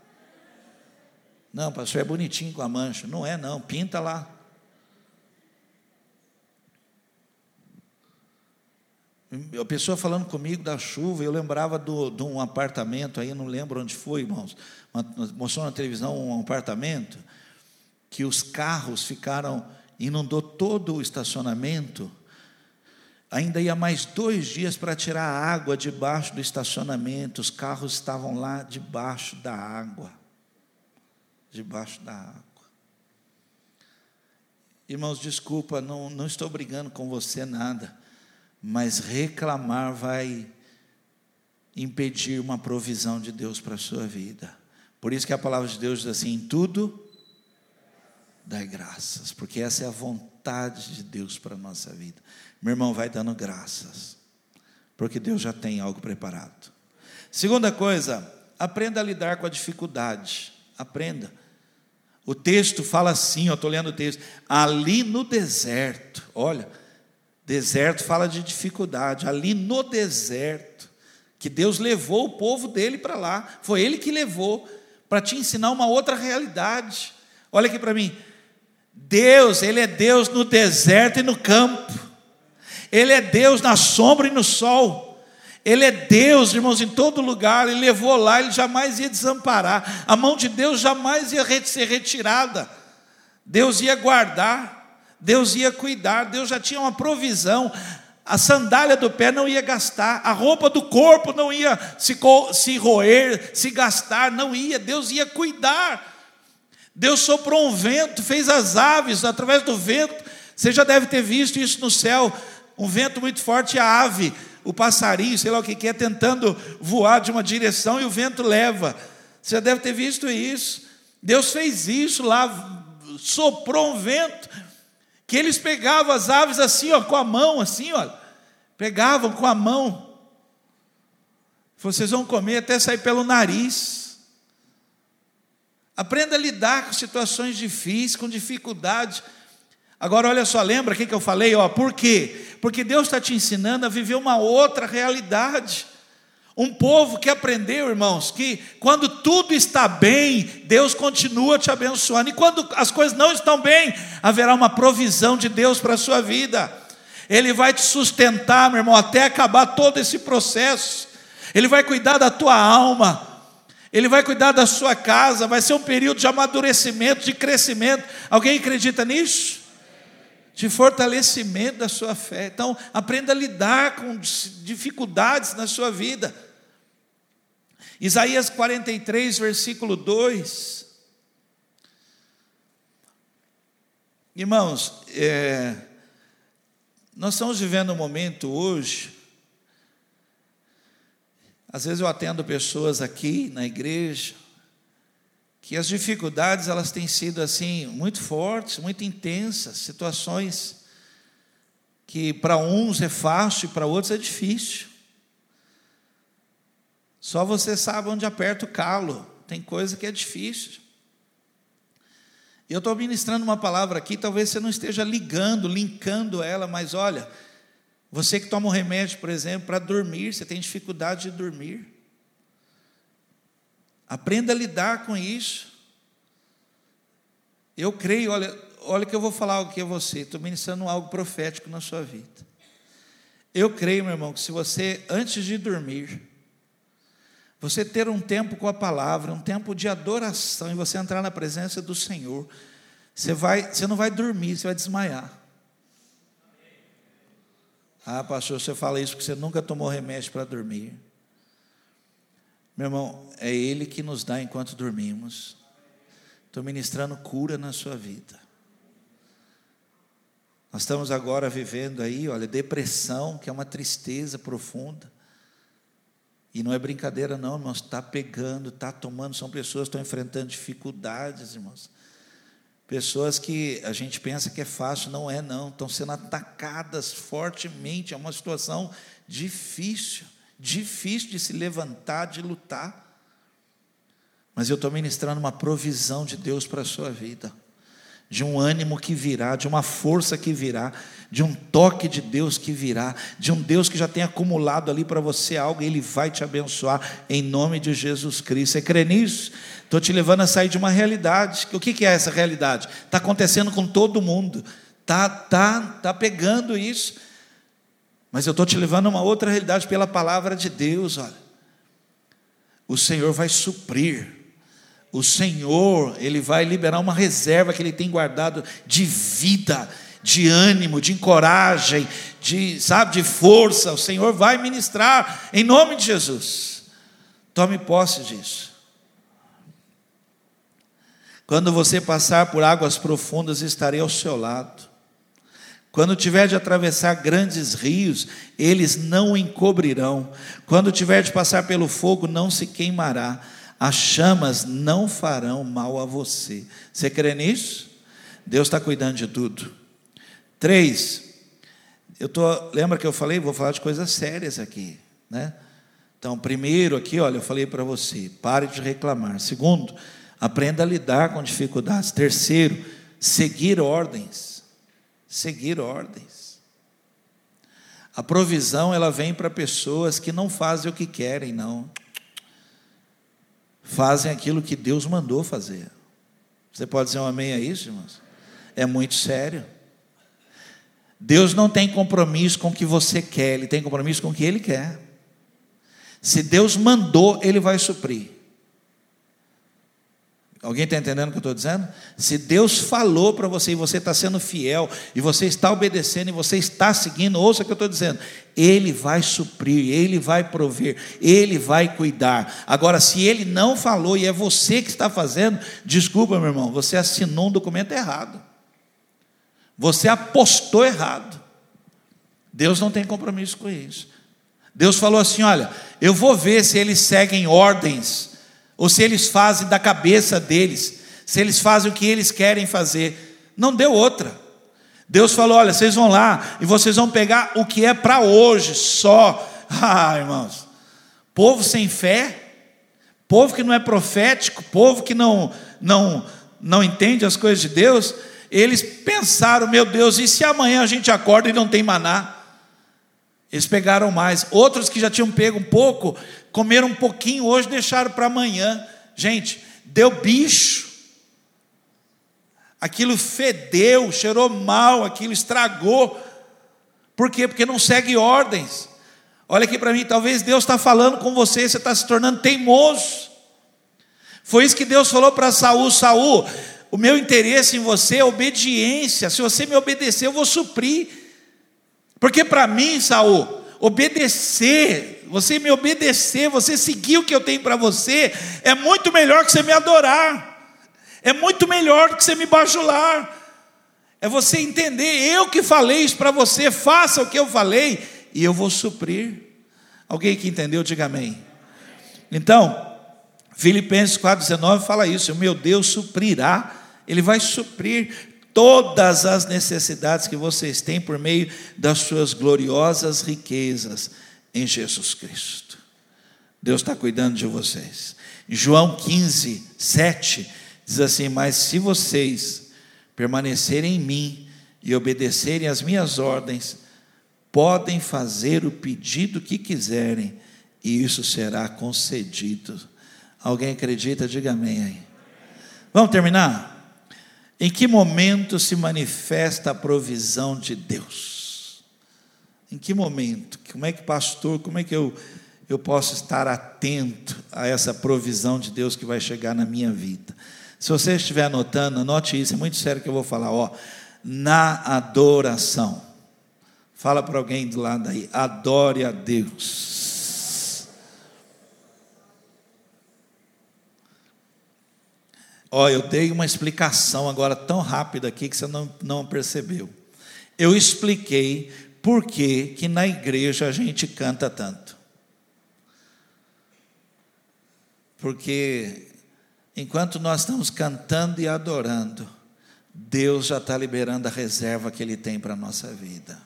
Não, pastor, é bonitinho com a mancha. Não é, não, pinta lá. A pessoa falando comigo da chuva, eu lembrava do, de um apartamento aí, não lembro onde foi, irmãos. Mostrou na televisão um apartamento que os carros ficaram, inundou todo o estacionamento. Ainda ia mais dois dias para tirar a água debaixo do estacionamento. Os carros estavam lá debaixo da água. Debaixo da água. Irmãos, desculpa, não, não estou brigando com você nada mas reclamar vai impedir uma provisão de Deus para a sua vida. Por isso que a palavra de Deus diz assim: em tudo dai graças, porque essa é a vontade de Deus para a nossa vida. Meu irmão, vai dando graças, porque Deus já tem algo preparado. Segunda coisa, aprenda a lidar com a dificuldade. Aprenda. O texto fala assim, eu estou lendo o texto, ali no deserto, olha, Deserto fala de dificuldade. Ali no deserto, que Deus levou o povo dele para lá, foi ele que levou para te ensinar uma outra realidade. Olha aqui para mim. Deus, ele é Deus no deserto e no campo. Ele é Deus na sombra e no sol. Ele é Deus, irmãos, em todo lugar. Ele levou lá, ele jamais ia desamparar. A mão de Deus jamais ia ser retirada. Deus ia guardar. Deus ia cuidar, Deus já tinha uma provisão. A sandália do pé não ia gastar, a roupa do corpo não ia se, se roer, se gastar, não ia, Deus ia cuidar. Deus soprou um vento, fez as aves através do vento. Você já deve ter visto isso no céu, um vento muito forte, a ave, o passarinho, sei lá o que é, tentando voar de uma direção e o vento leva. Você já deve ter visto isso. Deus fez isso lá, soprou um vento, que eles pegavam as aves assim, ó, com a mão, assim, ó, pegavam com a mão. Vocês vão comer até sair pelo nariz. Aprenda a lidar com situações difíceis, com dificuldades. Agora, olha só, lembra o que eu falei? Ó, por quê? Porque Deus está te ensinando a viver uma outra realidade. Um povo que aprendeu, irmãos, que quando tudo está bem, Deus continua te abençoando, e quando as coisas não estão bem, haverá uma provisão de Deus para a sua vida. Ele vai te sustentar, meu irmão, até acabar todo esse processo. Ele vai cuidar da tua alma, Ele vai cuidar da sua casa, vai ser um período de amadurecimento, de crescimento. Alguém acredita nisso? De fortalecimento da sua fé. Então, aprenda a lidar com dificuldades na sua vida. Isaías 43, versículo 2. Irmãos, é, nós estamos vivendo um momento hoje. Às vezes eu atendo pessoas aqui na igreja que as dificuldades elas têm sido assim muito fortes, muito intensas, situações que para uns é fácil e para outros é difícil. Só você sabe onde aperta o calo. Tem coisa que é difícil. Eu estou ministrando uma palavra aqui, talvez você não esteja ligando, linkando ela, mas olha, você que toma um remédio, por exemplo, para dormir, você tem dificuldade de dormir. Aprenda a lidar com isso. Eu creio, olha, olha que eu vou falar algo aqui a você, estou ministrando algo profético na sua vida. Eu creio, meu irmão, que se você, antes de dormir, você ter um tempo com a palavra, um tempo de adoração, e você entrar na presença do Senhor, você, vai, você não vai dormir, você vai desmaiar. Ah, pastor, você fala isso porque você nunca tomou remédio para dormir. Meu irmão, é Ele que nos dá enquanto dormimos. Estou ministrando cura na sua vida. Nós estamos agora vivendo aí, olha, depressão, que é uma tristeza profunda. E não é brincadeira, não, irmãos. Está pegando, está tomando. São pessoas que estão enfrentando dificuldades, irmãos. Pessoas que a gente pensa que é fácil, não é, não. Estão sendo atacadas fortemente. É uma situação difícil, difícil de se levantar, de lutar. Mas eu estou ministrando uma provisão de Deus para a sua vida de um ânimo que virá, de uma força que virá, de um toque de Deus que virá, de um Deus que já tem acumulado ali para você algo e Ele vai te abençoar em nome de Jesus Cristo. Você crê nisso? Estou te levando a sair de uma realidade. O que é essa realidade? Está acontecendo com todo mundo, tá, tá, tá pegando isso. Mas eu estou te levando a uma outra realidade pela palavra de Deus. Olha, o Senhor vai suprir o Senhor, Ele vai liberar uma reserva que Ele tem guardado de vida, de ânimo, de coragem, de, sabe, de força. O Senhor vai ministrar em nome de Jesus. Tome posse disso. Quando você passar por águas profundas, estarei ao seu lado. Quando tiver de atravessar grandes rios, eles não encobrirão. Quando tiver de passar pelo fogo, não se queimará as chamas não farão mal a você. Você crê nisso? Deus está cuidando de tudo. Três, eu tô, lembra que eu falei, vou falar de coisas sérias aqui, né? Então, primeiro aqui, olha, eu falei para você, pare de reclamar. Segundo, aprenda a lidar com dificuldades. Terceiro, seguir ordens. Seguir ordens. A provisão ela vem para pessoas que não fazem o que querem, não fazem aquilo que Deus mandou fazer. Você pode dizer um amém a isso, irmãos? É muito sério. Deus não tem compromisso com o que você quer, Ele tem compromisso com o que Ele quer. Se Deus mandou, Ele vai suprir. Alguém está entendendo o que eu estou dizendo? Se Deus falou para você e você está sendo fiel, e você está obedecendo, e você está seguindo, ouça o que eu estou dizendo. Ele vai suprir, Ele vai prover, Ele vai cuidar. Agora, se Ele não falou e é você que está fazendo, desculpa, meu irmão, você assinou um documento errado. Você apostou errado. Deus não tem compromisso com isso. Deus falou assim: olha, eu vou ver se eles seguem ordens ou se eles fazem da cabeça deles, se eles fazem o que eles querem fazer. Não deu outra. Deus falou: olha, vocês vão lá e vocês vão pegar o que é para hoje só. Ah, irmãos, povo sem fé, povo que não é profético, povo que não, não, não entende as coisas de Deus, eles pensaram: meu Deus, e se amanhã a gente acorda e não tem maná? Eles pegaram mais. Outros que já tinham pego um pouco, comeram um pouquinho hoje, deixaram para amanhã. Gente, deu bicho. Aquilo fedeu, cheirou mal, aquilo estragou. Por quê? Porque não segue ordens. Olha aqui para mim, talvez Deus está falando com você, você está se tornando teimoso. Foi isso que Deus falou para Saul: Saul, o meu interesse em você é obediência. Se você me obedecer, eu vou suprir. Porque para mim, Saul, obedecer, você me obedecer, você seguir o que eu tenho para você, é muito melhor que você me adorar. É muito melhor que você me bajular. É você entender, eu que falei isso para você, faça o que eu falei e eu vou suprir. Alguém que entendeu, diga amém. Então, Filipenses 4,19 fala isso: o meu Deus suprirá, Ele vai suprir todas as necessidades que vocês têm por meio das suas gloriosas riquezas em Jesus Cristo. Deus está cuidando de vocês. João 15, 7 diz assim: Mas se vocês permanecerem em mim e obedecerem às minhas ordens, podem fazer o pedido que quiserem, e isso será concedido. Alguém acredita? Diga amém aí. Vamos terminar? Em que momento se manifesta a provisão de Deus? Em que momento? Como é que, pastor, como é que eu, eu posso estar atento a essa provisão de Deus que vai chegar na minha vida? Se você estiver anotando, anote isso, é muito sério que eu vou falar, ó. Na adoração. Fala para alguém do lado aí, adore a Deus. Ó, eu dei uma explicação agora tão rápida aqui que você não, não percebeu. Eu expliquei por que, que na igreja a gente canta tanto. Porque enquanto nós estamos cantando e adorando, Deus já está liberando a reserva que Ele tem para a nossa vida.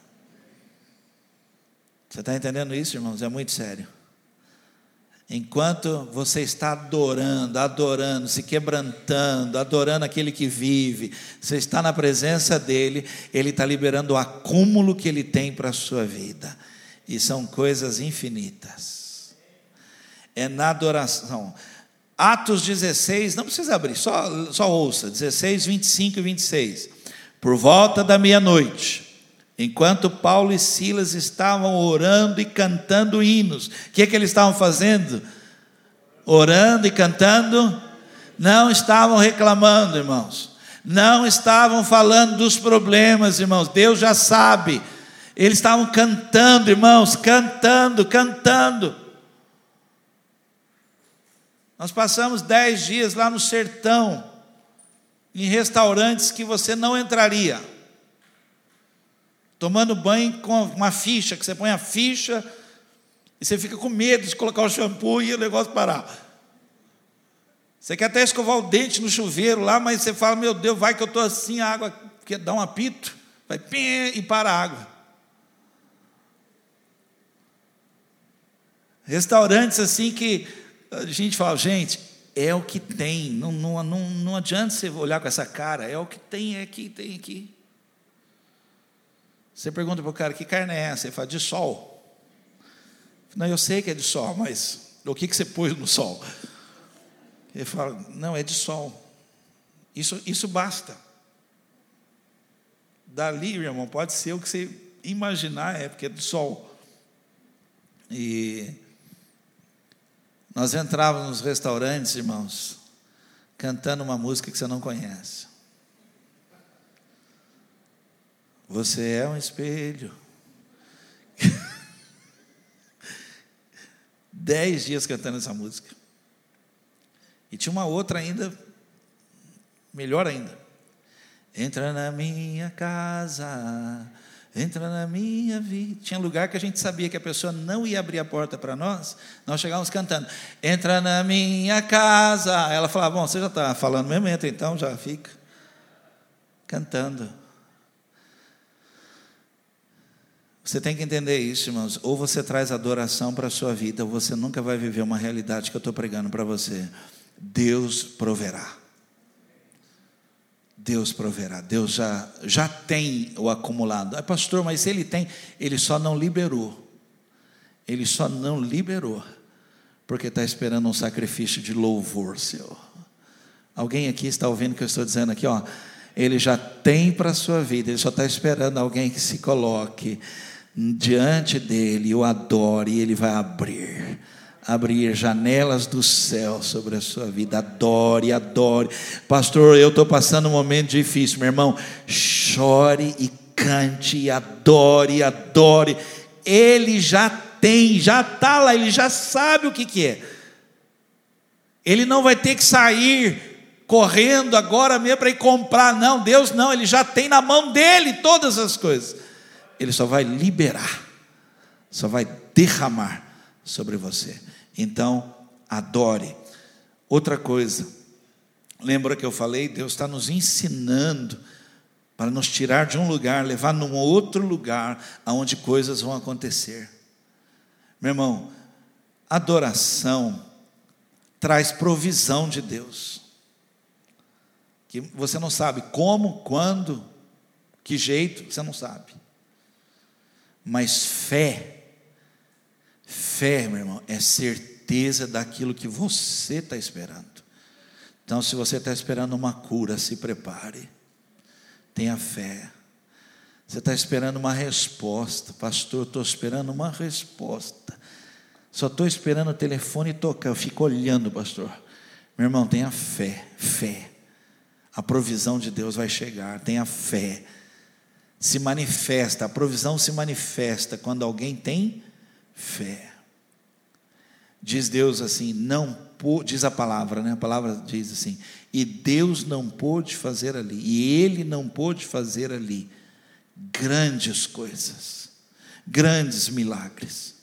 Você está entendendo isso, irmãos? É muito sério. Enquanto você está adorando, adorando, se quebrantando, adorando aquele que vive, você está na presença dele, ele está liberando o acúmulo que ele tem para a sua vida. E são coisas infinitas. É na adoração. Atos 16, não precisa abrir, só, só ouça: 16, 25 e 26. Por volta da meia-noite Enquanto Paulo e Silas estavam orando e cantando hinos, o que, é que eles estavam fazendo? Orando e cantando? Não estavam reclamando, irmãos. Não estavam falando dos problemas, irmãos. Deus já sabe. Eles estavam cantando, irmãos, cantando, cantando. Nós passamos dez dias lá no sertão, em restaurantes que você não entraria tomando banho com uma ficha, que você põe a ficha e você fica com medo de colocar o shampoo e o negócio parar. Você quer até escovar o dente no chuveiro lá, mas você fala, meu Deus, vai que eu estou assim, a água quer dar um apito, vai e para a água. Restaurantes assim que a gente fala, gente, é o que tem, não, não, não, não adianta você olhar com essa cara, é o que tem aqui, tem aqui. Você pergunta para o cara, que carne é essa? Ele fala, de sol. Não, eu sei que é de sol, mas o que, que você pôs no sol? Ele fala, não, é de sol. Isso, isso basta. Dali, irmão, pode ser o que você imaginar, é porque é de sol. E nós entrávamos nos restaurantes, irmãos, cantando uma música que você não conhece. Você é um espelho. Dez dias cantando essa música. E tinha uma outra ainda, melhor ainda. Entra na minha casa, entra na minha vida. Tinha lugar que a gente sabia que a pessoa não ia abrir a porta para nós, nós chegávamos cantando: Entra na minha casa. Ela falava: Bom, você já está falando mesmo, entra então, já fica. Cantando. Você tem que entender isso, irmãos. Ou você traz adoração para a sua vida, ou você nunca vai viver uma realidade que eu estou pregando para você. Deus proverá. Deus proverá. Deus já, já tem o acumulado. Ah, pastor, mas ele tem, ele só não liberou. Ele só não liberou, porque está esperando um sacrifício de louvor seu. Alguém aqui está ouvindo o que eu estou dizendo aqui, ó? Ele já tem para a sua vida, ele só está esperando alguém que se coloque diante dele, o adore, e ele vai abrir abrir janelas do céu sobre a sua vida. Adore, adore. Pastor, eu estou passando um momento difícil, meu irmão. Chore e cante, adore, adore. Ele já tem, já está lá, ele já sabe o que, que é. Ele não vai ter que sair correndo agora mesmo para ir comprar, não. Deus não, ele já tem na mão dele todas as coisas. Ele só vai liberar, só vai derramar sobre você. Então, adore. Outra coisa, lembra que eu falei? Deus está nos ensinando para nos tirar de um lugar, levar num outro lugar, aonde coisas vão acontecer. Meu irmão, adoração traz provisão de Deus. Que você não sabe como, quando, que jeito, você não sabe. Mas fé Fé, meu irmão, é certeza daquilo que você está esperando. Então, se você está esperando uma cura, se prepare. Tenha fé. Você está esperando uma resposta, pastor. Estou esperando uma resposta. Só estou esperando o telefone tocar. Eu fico olhando, pastor. Meu irmão, tenha fé, fé. A provisão de Deus vai chegar. Tenha fé. Se manifesta, a provisão se manifesta quando alguém tem fé. Diz Deus assim, não diz a palavra, né? A palavra diz assim: "E Deus não pôde fazer ali, e ele não pôde fazer ali grandes coisas, grandes milagres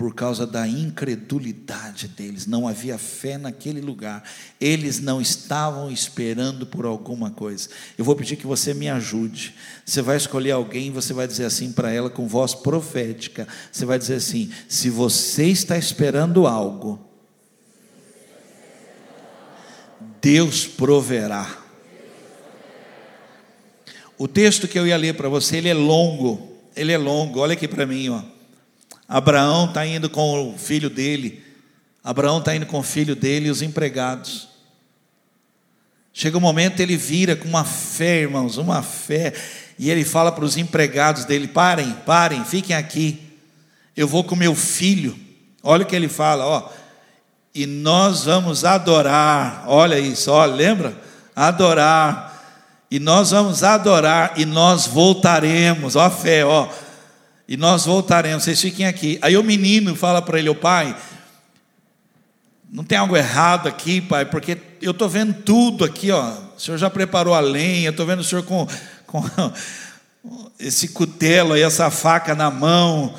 por causa da incredulidade deles. Não havia fé naquele lugar. Eles não estavam esperando por alguma coisa. Eu vou pedir que você me ajude. Você vai escolher alguém você vai dizer assim para ela com voz profética. Você vai dizer assim: se você está esperando algo, Deus proverá. O texto que eu ia ler para você, ele é longo. Ele é longo. Olha aqui para mim, ó. Abraão está indo com o filho dele. Abraão está indo com o filho dele e os empregados. Chega um momento, ele vira com uma fé, irmãos, uma fé, e ele fala para os empregados dele: parem, parem, fiquem aqui. Eu vou com meu filho. Olha o que ele fala, ó. E nós vamos adorar. Olha isso, olha, lembra? Adorar. E nós vamos adorar e nós voltaremos. Ó a fé, ó e nós voltaremos, vocês fiquem aqui. Aí o menino fala para ele, o pai, não tem algo errado aqui, pai, porque eu estou vendo tudo aqui, ó. O senhor já preparou a lenha, estou vendo o senhor com, com esse cutelo aí, essa faca na mão.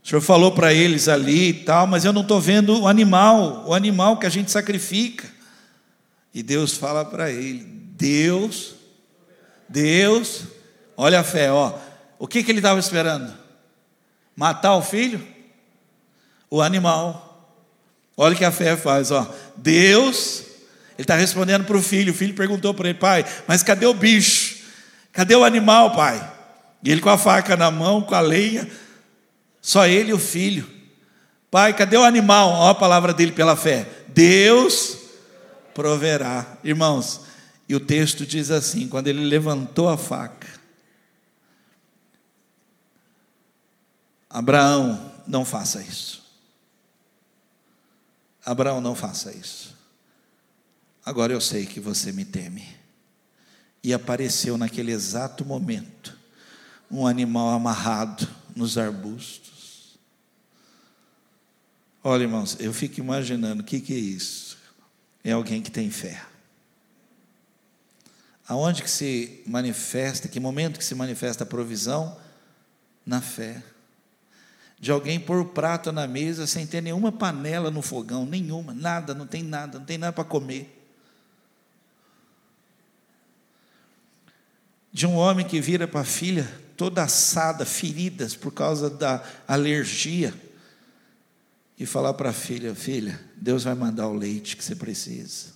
O senhor falou para eles ali e tal, mas eu não estou vendo o animal, o animal que a gente sacrifica. E Deus fala para ele: Deus, Deus, olha a fé, ó. O que, que ele estava esperando? Matar o filho? O animal. Olha o que a fé faz, ó. Deus, ele está respondendo para o filho. O filho perguntou para ele, pai, mas cadê o bicho? Cadê o animal, pai? E ele com a faca na mão, com a lenha, só ele e o filho. Pai, cadê o animal? Olha a palavra dele pela fé. Deus proverá. Irmãos, e o texto diz assim: quando ele levantou a faca, Abraão, não faça isso. Abraão, não faça isso. Agora eu sei que você me teme. E apareceu naquele exato momento um animal amarrado nos arbustos. Olha, irmãos, eu fico imaginando o que, que é isso. É alguém que tem fé. Aonde que se manifesta, que momento que se manifesta a provisão? Na fé de alguém pôr o prato na mesa sem ter nenhuma panela no fogão, nenhuma, nada, não tem nada, não tem nada para comer. De um homem que vira para a filha toda assada, feridas por causa da alergia, e falar para a filha: Filha, Deus vai mandar o leite que você precisa.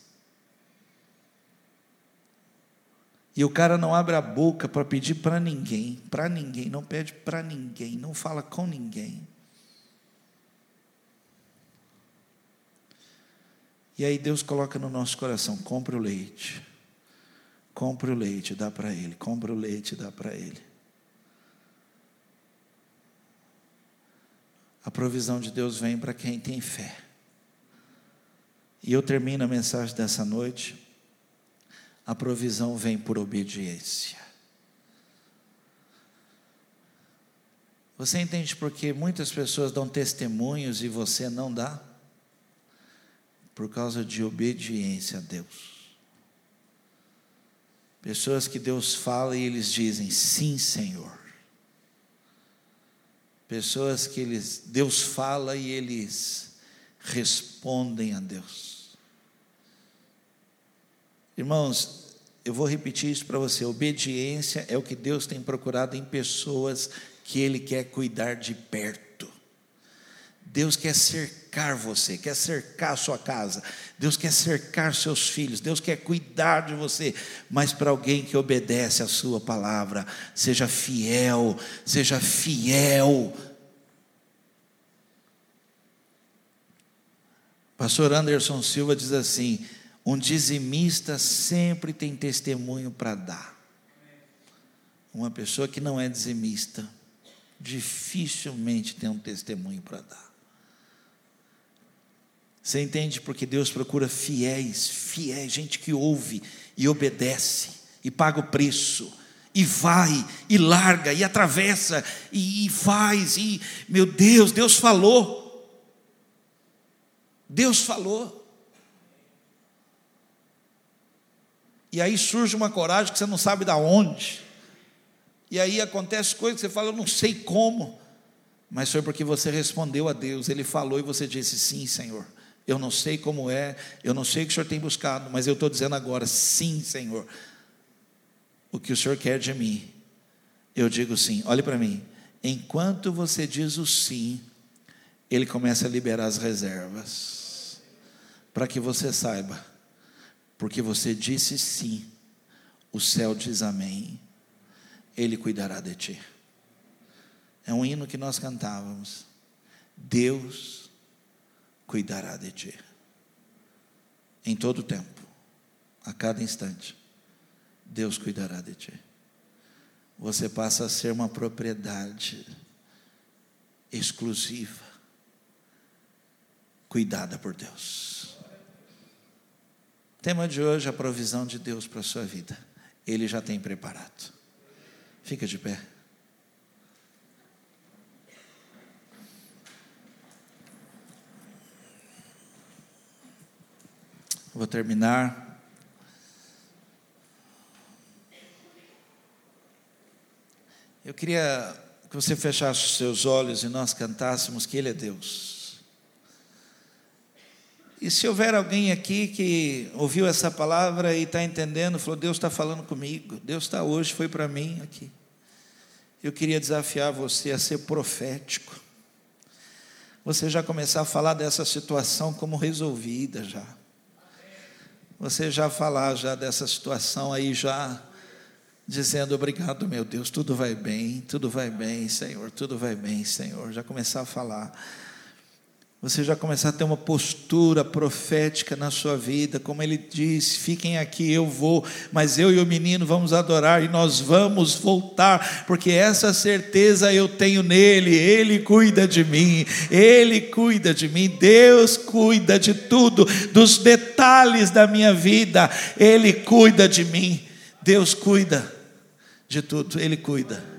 E o cara não abre a boca para pedir para ninguém, para ninguém, não pede para ninguém, não fala com ninguém. E aí Deus coloca no nosso coração: compre o leite, compre o leite, dá para ele, compre o leite, dá para ele. A provisão de Deus vem para quem tem fé. E eu termino a mensagem dessa noite a provisão vem por obediência. Você entende por que muitas pessoas dão testemunhos e você não dá? Por causa de obediência a Deus. Pessoas que Deus fala e eles dizem sim, Senhor. Pessoas que eles, Deus fala e eles respondem a Deus. Irmãos, eu vou repetir isso para você: obediência é o que Deus tem procurado em pessoas que Ele quer cuidar de perto. Deus quer cercar você, quer cercar a sua casa, Deus quer cercar seus filhos, Deus quer cuidar de você, mas para alguém que obedece a Sua palavra, seja fiel, seja fiel. Pastor Anderson Silva diz assim: um dizimista sempre tem testemunho para dar. Uma pessoa que não é dizimista, dificilmente tem um testemunho para dar. Você entende porque Deus procura fiéis, fiéis, gente que ouve e obedece e paga o preço e vai e larga e atravessa e, e faz e meu Deus, Deus falou. Deus falou. E aí surge uma coragem que você não sabe da onde. E aí acontece coisas que você fala, eu não sei como. Mas foi porque você respondeu a Deus, Ele falou e você disse: Sim, Senhor. Eu não sei como é, eu não sei o que o Senhor tem buscado, mas eu estou dizendo agora: Sim, Senhor. O que o Senhor quer de mim, eu digo sim. Olhe para mim. Enquanto você diz o sim, Ele começa a liberar as reservas, para que você saiba, porque você disse sim, o céu diz amém. Ele cuidará de ti. É um hino que nós cantávamos. Deus cuidará de ti. Em todo tempo, a cada instante, Deus cuidará de ti. Você passa a ser uma propriedade exclusiva, cuidada por Deus. Tema de hoje: a provisão de Deus para a sua vida. Ele já tem preparado. Fica de pé. Vou terminar. Eu queria que você fechasse os seus olhos e nós cantássemos que Ele é Deus. E se houver alguém aqui que ouviu essa palavra e está entendendo, falou: Deus está falando comigo, Deus está hoje, foi para mim aqui. Eu queria desafiar você a ser profético. Você já começar a falar dessa situação como resolvida já. Você já falar já dessa situação aí já dizendo obrigado, meu Deus, tudo vai bem, tudo vai bem, Senhor, tudo vai bem, Senhor. Já começar a falar você já começar a ter uma postura profética na sua vida, como ele disse: fiquem aqui, eu vou, mas eu e o menino vamos adorar e nós vamos voltar, porque essa certeza eu tenho nele, ele cuida de mim, ele cuida de mim, Deus cuida de tudo, dos detalhes da minha vida, ele cuida de mim, Deus cuida de tudo, ele cuida.